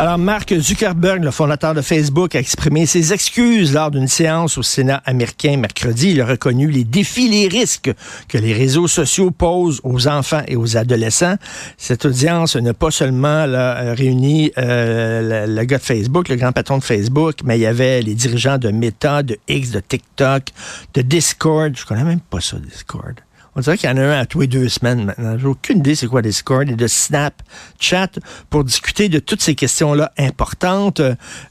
Alors, Mark Zuckerberg, le fondateur de Facebook, a exprimé ses excuses lors d'une séance au Sénat américain mercredi. Il a reconnu les défis, les risques que les réseaux sociaux posent aux enfants et aux adolescents. Cette audience n'a pas seulement réuni euh, le, le, gars de Facebook, le grand patron de Facebook, mais il y avait les dirigeants de Meta, de X, de TikTok, de Discord. Je connais même pas ça, Discord. On dirait qu'il y en a un à tous les deux semaines maintenant. J'ai aucune idée c'est quoi Discord et de Snapchat pour discuter de toutes ces questions-là importantes.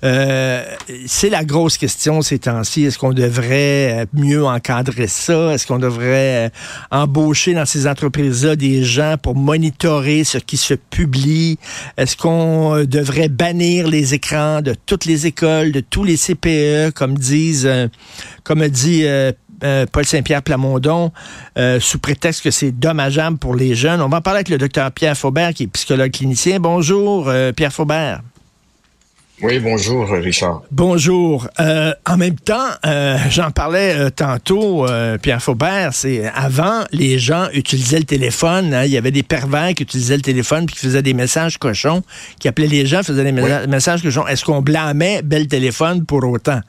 Euh, c'est la grosse question ces temps-ci. Est-ce qu'on devrait mieux encadrer ça? Est-ce qu'on devrait embaucher dans ces entreprises-là des gens pour monitorer ce qui se publie? Est-ce qu'on devrait bannir les écrans de toutes les écoles, de tous les CPE, comme disent, comme dit euh, euh, Paul Saint-Pierre Plamondon, euh, sous prétexte que c'est dommageable pour les jeunes. On va en parler avec le docteur Pierre Faubert, qui est psychologue clinicien. Bonjour, euh, Pierre Faubert. Oui, bonjour, Richard. Bonjour. Euh, en même temps, euh, j'en parlais euh, tantôt, Pierre Faubert, c'est avant, les gens utilisaient le téléphone. Hein, il y avait des pervers qui utilisaient le téléphone puis qui faisaient des messages cochons, qui appelaient les gens, faisaient des oui. messages cochons. Est-ce qu'on blâmait bel téléphone pour autant?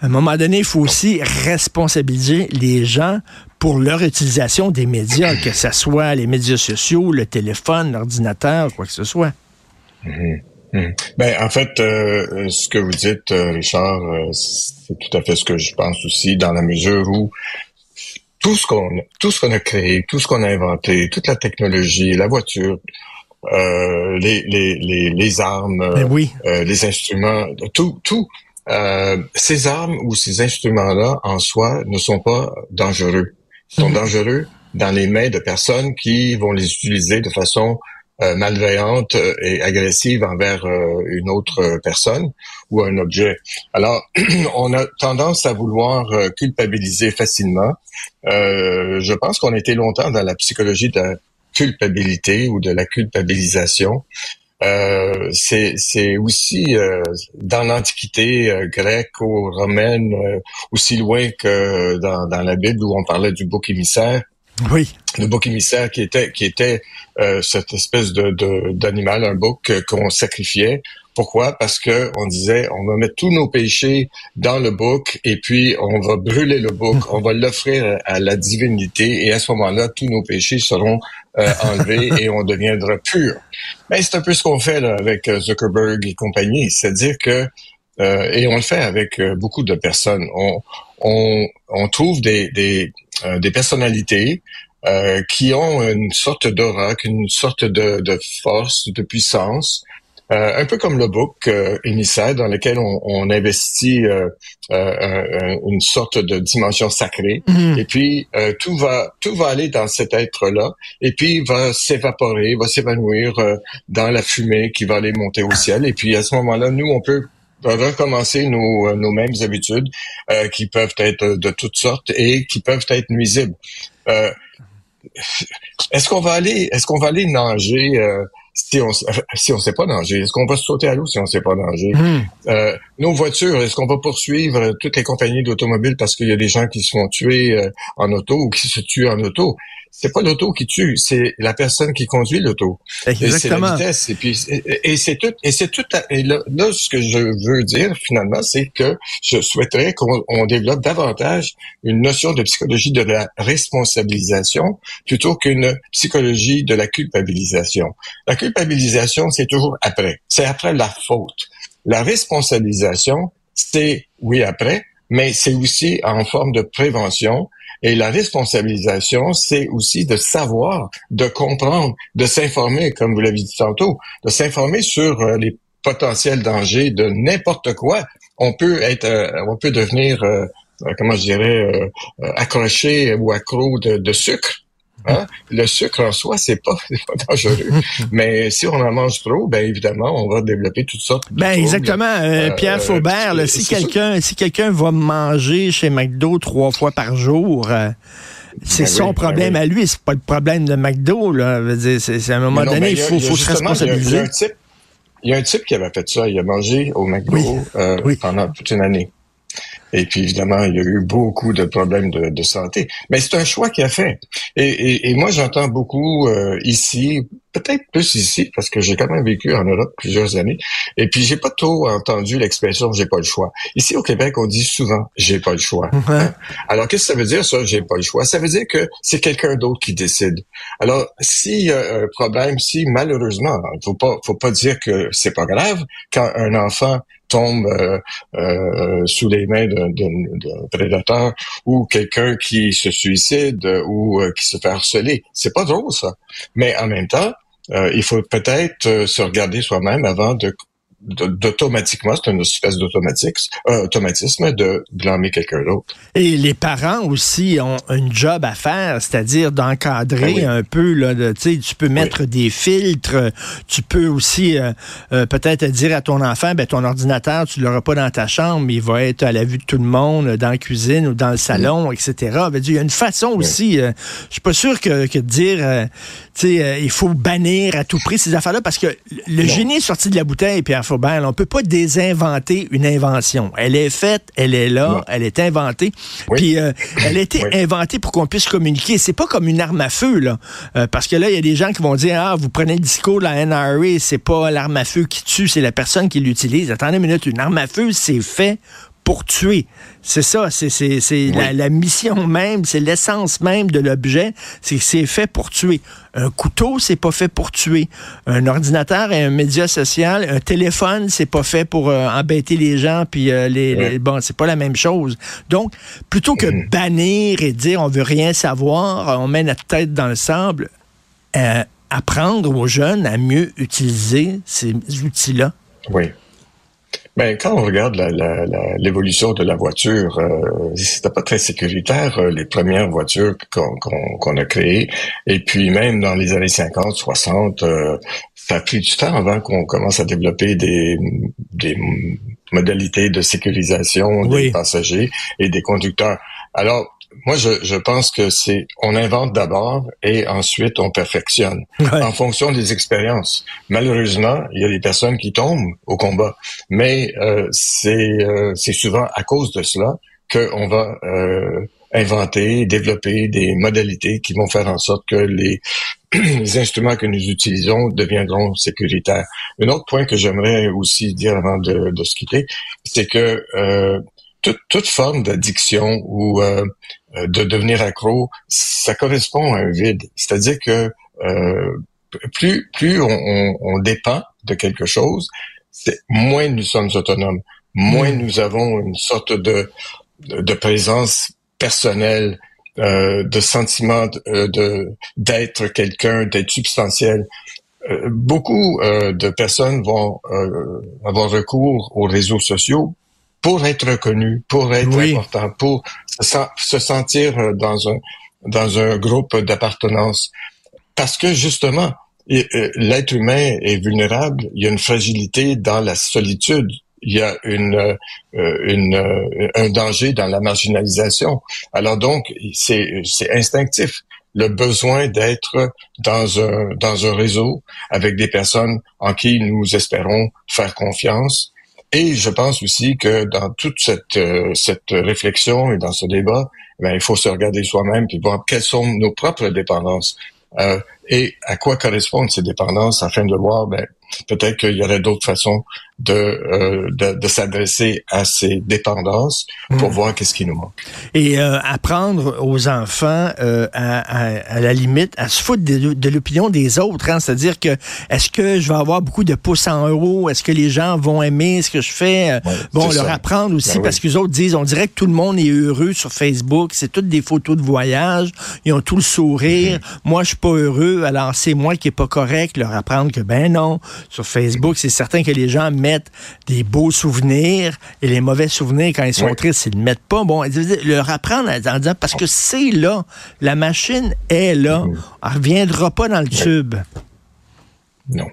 À un moment donné, il faut aussi responsabiliser les gens pour leur utilisation des médias, que ce soit les médias sociaux, le téléphone, l'ordinateur, quoi que ce soit. Mm -hmm. Mmh. Ben, en fait, euh, ce que vous dites, Richard, euh, c'est tout à fait ce que je pense aussi, dans la mesure où tout ce qu'on tout ce qu'on a créé, tout ce qu'on a inventé, toute la technologie, la voiture, euh, les, les, les, les armes, ben oui. les instruments, tout, tout, ces armes ou ces instruments-là en soi ne sont pas dangereux. Ils sont mmh. dangereux dans les mains de personnes qui vont les utiliser de façon euh, malveillante et agressive envers euh, une autre personne ou un objet. Alors, on a tendance à vouloir euh, culpabiliser facilement. je pense qu'on était longtemps dans la psychologie de la culpabilité ou de la culpabilisation. Euh, c'est aussi euh, dans l'Antiquité euh, grecque ou romaine, aussi loin que dans, dans la Bible où on parlait du bouc émissaire. Oui. Le bouc émissaire qui était qui était euh, cette espèce de d'animal, un bouc qu'on sacrifiait. Pourquoi? Parce que on disait on va mettre tous nos péchés dans le bouc et puis on va brûler le bouc, on va l'offrir à la divinité et à ce moment-là tous nos péchés seront euh, enlevés et on deviendra pur. Mais c'est un peu ce qu'on fait là, avec Zuckerberg et compagnie, c'est-à-dire que euh, et on le fait avec beaucoup de personnes. On, on, on trouve des, des, euh, des personnalités euh, qui ont une sorte d'aura, une sorte de, de, force, de puissance, euh, un peu comme le book euh, émissaire dans lequel on, on investit une sorte de dimension sacrée. Mhm. Et puis tout va tout va aller dans cet être-là, et puis va s'évaporer, va s'évanouir dans la fumée qui va aller monter au ciel. Et puis à ce moment-là, nous on peut recommencer nos, nos mêmes habitudes euh, qui peuvent être de toutes sortes et qui peuvent être nuisibles. Euh, est-ce qu'on va aller, est-ce qu'on va aller nager euh, si on si on sait pas nager? Est-ce qu'on va sauter à l'eau si on sait pas nager? Mm. Euh, Nos voitures, est-ce qu'on va poursuivre toutes les compagnies d'automobiles parce qu'il y a des gens qui se font tuer euh, en auto ou qui se tuent en auto? C'est pas l'auto qui tue, c'est la personne qui conduit l'auto. Exactement. C'est la vitesse. Et puis et, et c'est tout. Et c'est tout. À, et là, là, ce que je veux dire finalement, c'est que je souhaiterais qu'on on développe davantage une notion de psychologie de la responsabilisation plutôt qu'une psychologie de la culpabilisation. La culpabilisation, c'est toujours après. C'est après la faute. La responsabilisation, c'est oui après, mais c'est aussi en forme de prévention et la responsabilisation, c'est aussi de savoir, de comprendre, de s'informer, comme vous l'avez dit tantôt, de s'informer sur euh, les potentiels dangers de n'importe quoi. On peut être, euh, on peut devenir, euh, comment je dirais, accroché ou accro de, de sucre. Hein? Le sucre en soi, c'est pas, pas dangereux. Mais si on en mange trop, ben évidemment, on va développer toutes sortes de Ben troubles. exactement. Euh, Pierre Euh, Faubert, là, si c'est quelqu'un si quelqu'un va manger chez McDo trois fois par jour, euh, c'est Ben son oui, ben problème à lui, c'est pas le problème de McDo. Là. C'est c'est à un moment non, donné, il faut, se justement, il y a- il y a responsabiliser. un type il y a un type qui avait fait ça. Il a mangé au McDo pendant toute une année. Et puis évidemment, il y a eu beaucoup de problèmes de, santé. Mais c'est un choix qu'il a fait. Et, moi, j'entends beaucoup euh, ici, peut-être plus ici, parce que j'ai quand même vécu en Europe plusieurs années. Et puis j'ai pas trop entendu l'expression "j'ai pas le choix". Ici au Québec, on dit souvent "j'ai pas le choix". Alors qu'est-ce que ça veut dire ça "j'ai pas le choix"? Ça veut dire que c'est quelqu'un d'autre qui décide. Alors s'il y a un problème, si malheureusement, faut pas, faut pas dire que c'est pas grave quand un enfant tombe euh, euh, sous les mains d'un prédateur ou quelqu'un qui se suicide ou euh, qui se fait harceler. C'est pas drôle ça. Mais en même temps, il faut peut-être se regarder soi-même avant de d'automatiquement, c'est une espèce d'automatisme de blâmer quelqu'un d'autre. Et les parents aussi ont un job à faire, c'est-à-dire d'encadrer ben un peu. Là, de, tu peux mettre des filtres, tu peux aussi euh, euh, peut-être dire à ton enfant, ben, ton ordinateur, tu l'auras pas dans ta chambre, mais il va être à la vue de tout le monde, dans la cuisine ou dans le salon, etc. il y a une façon aussi, euh, je suis pas sûr que, que de dire, il faut bannir à tout prix ces affaires-là, parce que le génie est sorti de la bouteille, Pierre on On peut pas désinventer une invention. Elle est faite, elle est là, elle est inventée. Puis euh, elle a été inventée pour qu'on puisse communiquer. C'est pas comme une arme à feu là, euh, parce que là il y a des gens qui vont dire ah vous prenez le discours de la NRA, c'est pas l'arme à feu qui tue, c'est la personne qui l'utilise. Attendez une minute, une arme à feu c'est fait pour tuer. C'est ça, c'est la, mission même, c'est l'essence même de l'objet, c'est que c'est fait pour tuer. Un couteau, c'est pas fait pour tuer. Un ordinateur et un média social, un téléphone, c'est pas fait pour euh, embêter les gens, puis euh, les, bon, c'est pas la même chose. Donc, plutôt que mm. bannir et dire on veut rien savoir, on met notre tête dans le sable, euh, apprendre aux jeunes à mieux utiliser ces outils-là. Oui. Ben, quand on regarde l'évolution de la voiture, euh, c'était pas très sécuritaire, euh, les premières voitures qu'on a créées. Et puis même dans les années 50, 60, euh, ça a pris du temps avant qu'on commence à développer des, des modalités de sécurisation des passagers et des conducteurs. Alors, moi, je, je pense que c'est on invente d'abord et ensuite on perfectionne en fonction des expériences. Malheureusement, il y a des personnes qui tombent au combat, mais euh, c'est euh, c'est souvent à cause de cela qu'on va euh, inventer, développer des modalités qui vont faire en sorte que les, les instruments que nous utilisons deviendront sécuritaires. Un autre point que j'aimerais aussi dire avant de, de se quitter, c'est que euh, toute, toute, forme d'addiction ou euh, euh, de devenir accro, ça correspond à un vide. C'est-à-dire que euh, plus plus on, on, dépend de quelque chose, c'est moins nous sommes autonomes, moins hmm. nous avons une sorte de de, présence personnelle, euh, de sentiment de d'être quelqu'un, d'être substantiel. beaucoup de personnes vont avoir recours aux réseaux sociaux pour être reconnu, pour être important, pour se, sentir euh, dans un dans un groupe d'appartenance. Parce que justement, euh, l'être humain est vulnérable. Il y a une fragilité dans la solitude. Il y a une, euh, une un danger dans la marginalisation. Alors donc, c'est c'est instinctif le besoin d'être dans un dans un réseau avec des personnes en qui nous espérons faire confiance et je pense aussi que dans toute cette, euh, cette réflexion et dans ce débat, ben, il faut se regarder soi-même et voir quelles sont nos propres dépendances. Euh, et à quoi correspondent ces dépendances afin de voir ben, peut-être qu'il y aurait d'autres façons de, euh, de, de s'adresser à ces dépendances pour hmm. voir qu'est-ce qui nous manque. Et euh, apprendre aux enfants, euh, à, à, à, la limite, à se foutre de, de l'opinion des autres. Hein? C'est-à-dire que est-ce que je vais avoir beaucoup de pouces en euros? Est-ce que les gens vont aimer ce que je fais? Euh, bon, leur apprendre aussi, ben parce que les autres disent, on dirait que tout le monde est heureux sur Facebook. C'est toutes des photos de voyage. Ils ont tout le sourire. Mm-hmm. Moi, je suis pas heureux. Alors, c'est moi qui est pas correct. Leur apprendre que, ben non, sur Facebook, c'est certain que les gens mettent des beaux souvenirs et les mauvais souvenirs, quand ils sont tristes, ils ne mettent pas. Bon, leur apprendre en disant, parce que c'est là, la machine est là, mm-hmm. elle ne reviendra pas dans le tube. Non.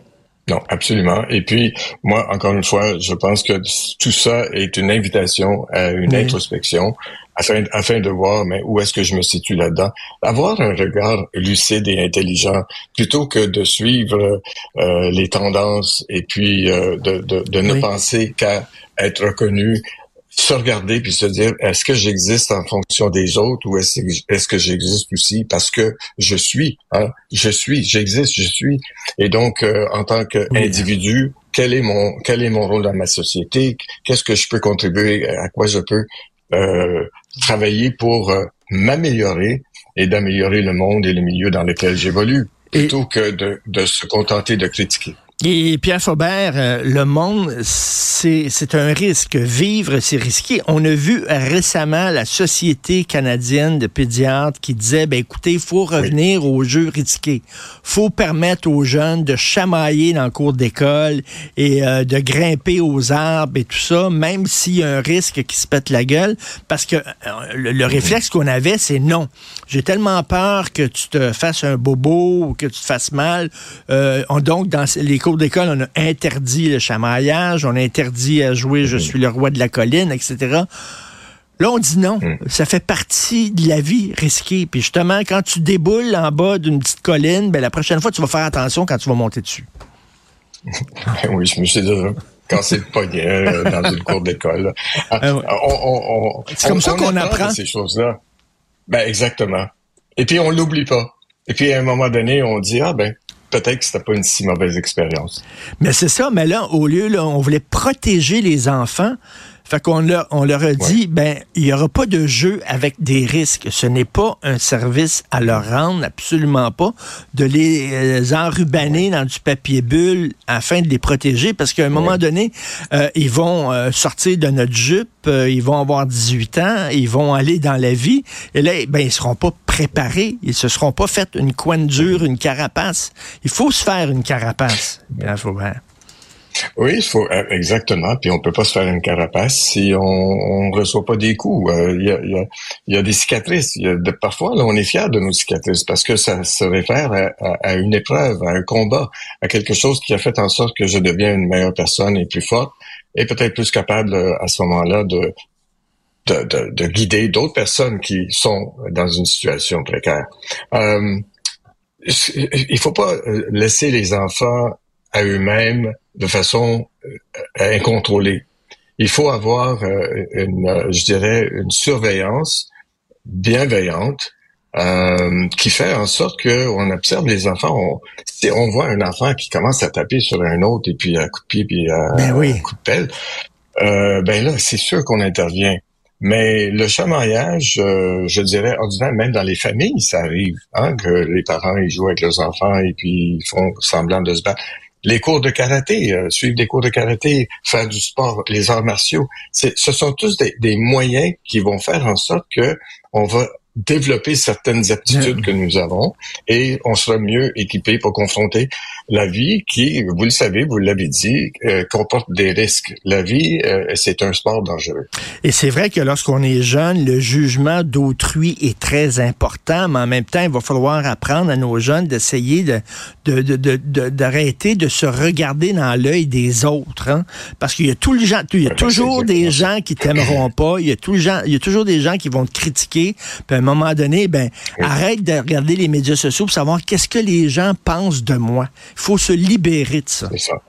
Absolument. Et puis, moi, encore une fois, je pense que tout ça est une invitation à une introspection afin, afin de voir mais où est-ce que je me situe là-dedans. Avoir un regard lucide et intelligent plutôt que de suivre euh, les tendances et puis euh, de, de, de, ne penser qu'à être reconnu se regarder puis se dire est-ce que j'existe en fonction des autres ou est-ce est-ce que j'existe aussi parce que je suis hein? je suis j'existe je suis. Et donc euh, en tant qu'individu quel est mon quel est mon rôle dans ma société? Qu'est-ce que je peux contribuer? À quoi je peux euh, travailler pour euh, m'améliorer et d'améliorer le monde et le milieu dans lequel j'évolue plutôt que de, de se contenter de critiquer? Et Pierre Faubert, euh, le monde, c'est un risque. Vivre, c'est risqué. On a vu récemment la Société canadienne de pédiatres qui disait, ben écoutez, il faut revenir aux jeux risqués. faut permettre aux jeunes de chamailler dans le cours d'école et euh, de grimper aux arbres et tout ça, même s'il y a un risque qui se pète la gueule. Parce que euh, le, réflexe qu'on avait, c'est non. J'ai tellement peur que tu te fasses un bobo ou que tu te fasses mal. donc, dans les d'école, on a interdit le chamaillage, on a interdit à jouer Je suis le roi de la colline, etc. Là, on dit non. Hmm. Ça fait partie de la vie risquée. Puis justement, quand tu déboules en bas d'une petite colline, ben, la prochaine fois, tu vas faire attention quand tu vas monter dessus. oui, je me suis déjà cassé le poignet euh, dans une cour d'école. Ah, C'est comme ça qu'on apprend. Ces choses-là. Ben, exactement. Et puis, on l'oublie pas. Et puis, à un moment donné, on dit, ah ben, peut-être que c'était pas une si mauvaise expérience. Mais c'est ça, mais là, au lieu, là, on voulait protéger les enfants. Fait qu'on leur, on leur a dit, ben, il n'y aura pas de jeu avec des risques. Ce n'est pas un service à leur rendre, absolument pas, de les euh, enrubaner dans du papier bulle afin de les protéger, parce qu'à un moment donné, euh, ils vont euh, sortir de notre jupe, ils vont avoir 18 ans, ils vont aller dans la vie, et là, ben, ils seront pas préparés, ils se seront pas fait une coine dure, une carapace. Il faut se faire une carapace. Bien, faut bien. Oui, il faut euh, exactement. Puis on peut pas se faire une carapace si on, on reçoit pas des coups. Euh, il y, a, y, a, y, a, des cicatrices. Y a de, parfois, là, on est fier de nos cicatrices parce que ça se réfère à, à, une épreuve, à un combat, à quelque chose qui a fait en sorte que je deviens une meilleure personne et plus forte et peut-être plus capable euh, à ce moment-là de de, de, de, guider d'autres personnes qui sont dans une situation précaire. Euh, il faut pas laisser les enfants à eux-mêmes de façon euh, incontrôlée. Il faut avoir euh, une, euh, je dirais, une surveillance bienveillante euh, qui fait en sorte qu'on observe les enfants. On, si on voit un enfant qui commence à taper sur un autre et puis à coup de pied puis à, ben oui. coup de pelle, euh, ben là, c'est sûr qu'on intervient. Mais le chamaillage, je dirais, ordinaire, même dans les familles, ça arrive, hein, que les parents ils jouent avec leurs enfants et puis ils font semblant de se battre les cours de karaté, euh, suivre des cours de karaté, faire du sport, les arts martiaux, ce sont tous des, des, moyens qui vont faire en sorte que on va développer certaines aptitudes que nous avons et on sera mieux équipé pour confronter la vie qui, vous le savez, vous l'avez dit, euh, comporte des risques. La vie, euh, c'est un sport dangereux. Et c'est vrai que lorsqu'on est jeune, le jugement d'autrui est très important, mais en même temps, il va falloir apprendre à nos jeunes d'essayer de, d'arrêter de, de, se regarder dans l'œil des autres. Hein? Parce qu'il y a, tout le gens, il y a toujours des gens qui t'aimeront pas, il y, a tout le gens, il y a toujours des gens qui vont te critiquer, puis un moment donné, ben, arrête de regarder les médias sociaux pour savoir qu'est-ce que les gens pensent de moi. Il faut se libérer de ça. C'est ça.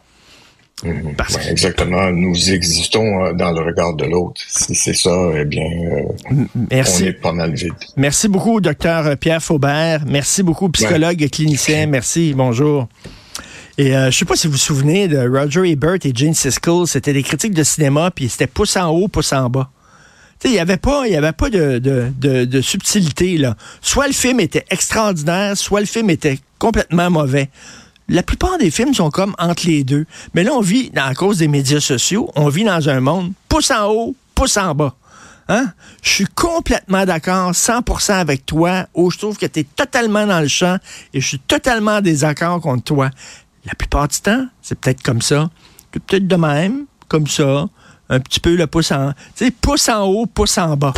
Mhm. exactement. Nous existons euh, dans le regard de l'autre. Si c'est ça, eh bien, euh, Merci. on est pas mal vide. Merci beaucoup, docteur Pierre Faubert. Merci beaucoup, psychologue et clinicien. Merci. Bonjour. Et euh, je sais pas si vous vous souvenez de Roger Ebert et Jane Siskel. C'était des critiques de cinéma, puis c'était pouce en haut, pouce en bas il n'y avait pas, y avait pas de, de, de, subtilité. Là. Soit le film était extraordinaire, soit le film était complètement mauvais. La plupart des films sont comme entre les deux. Mais là, on vit, à cause des médias sociaux, on vit dans un monde pouce en haut, pouce en bas. Hein? Je suis complètement d'accord, 100% avec toi, où je trouve que tu es totalement dans le champ et je suis totalement en désaccord contre toi. La plupart du temps, c'est peut-être comme ça. Peut-être de même, comme ça un petit peu le pouce en, en haut, pouce en bas.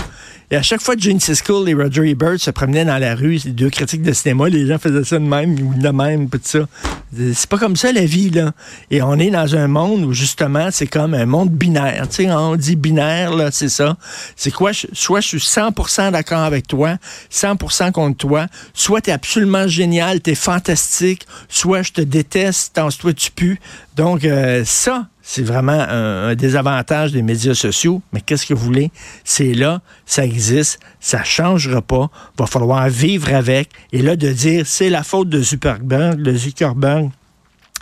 Et à chaque fois que Gene Siskel et Roger Ebert se promenaient dans la rue, ces deux critiques de cinéma, les gens faisaient ça de même ou de même, tout ça. C'est pas comme ça la vie, là. Et on est dans un monde où justement, c'est comme un monde binaire. Tu sais, on dit binaire, là, c'est ça. C'est quoi? Soit je suis 100% d'accord avec toi, 100% contre toi, soit t'es absolument génial, t'es fantastique, soit je te déteste, t'en toi tu pues. Donc, euh, ça, c'est vraiment un, désavantage des médias sociaux. Mais qu'est-ce que vous voulez? C'est là, ça existe, ça changera pas. Va falloir vivre avec. Et là, de dire, c'est la faute de Zuckerberg, de Zuckerberg,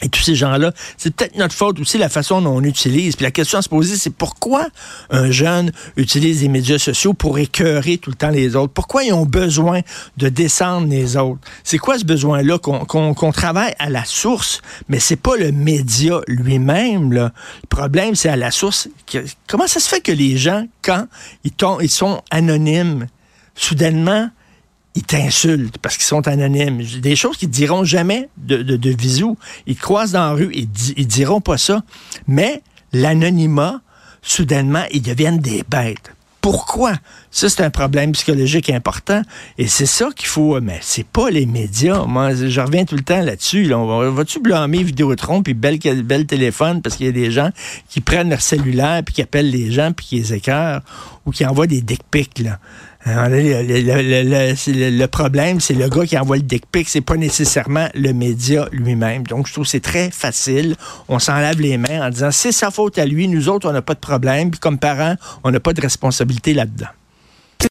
et tous ces gens-là, c'est peut-être notre faute aussi la façon dont on utilise. Puis la question à se poser, c'est pourquoi un jeune utilise les médias sociaux pour écœurer tout le temps les autres? Pourquoi ils ont besoin de descendre les autres? C'est quoi ce besoin-là? Qu'on travaille à la source, mais c'est pas le média lui-même. Le problème, c'est à la source. Comment ça se fait que les gens, quand ils sont anonymes, soudainement, ils t'insultent parce qu'ils sont anonymes. Des choses qu'ils ne diront jamais de, de. Ils croisent dans la rue, ils, ils diront pas ça. Mais l'anonymat, soudainement, ils deviennent des bêtes. Pourquoi? Ça, c'est un problème psychologique important. Et c'est ça qu'il faut. Mais c'est pas les médias. Moi, je reviens tout le temps là-dessus. Là. Va-tu blâmer Vidéotron puis belle, belle téléphone parce qu'il y a des gens qui prennent leur cellulaire puis qui appellent les gens puis qui les écœurent ou qui envoient des dick pics. Le, problème, c'est le gars qui envoie le dick pic, c'est pas nécessairement le média lui-même. Donc, je trouve que c'est très facile. On s'en lave les mains en disant c'est sa faute à lui, nous autres, on n'a pas de problème. Puis comme parents, on n'a pas de responsabilité là-dedans.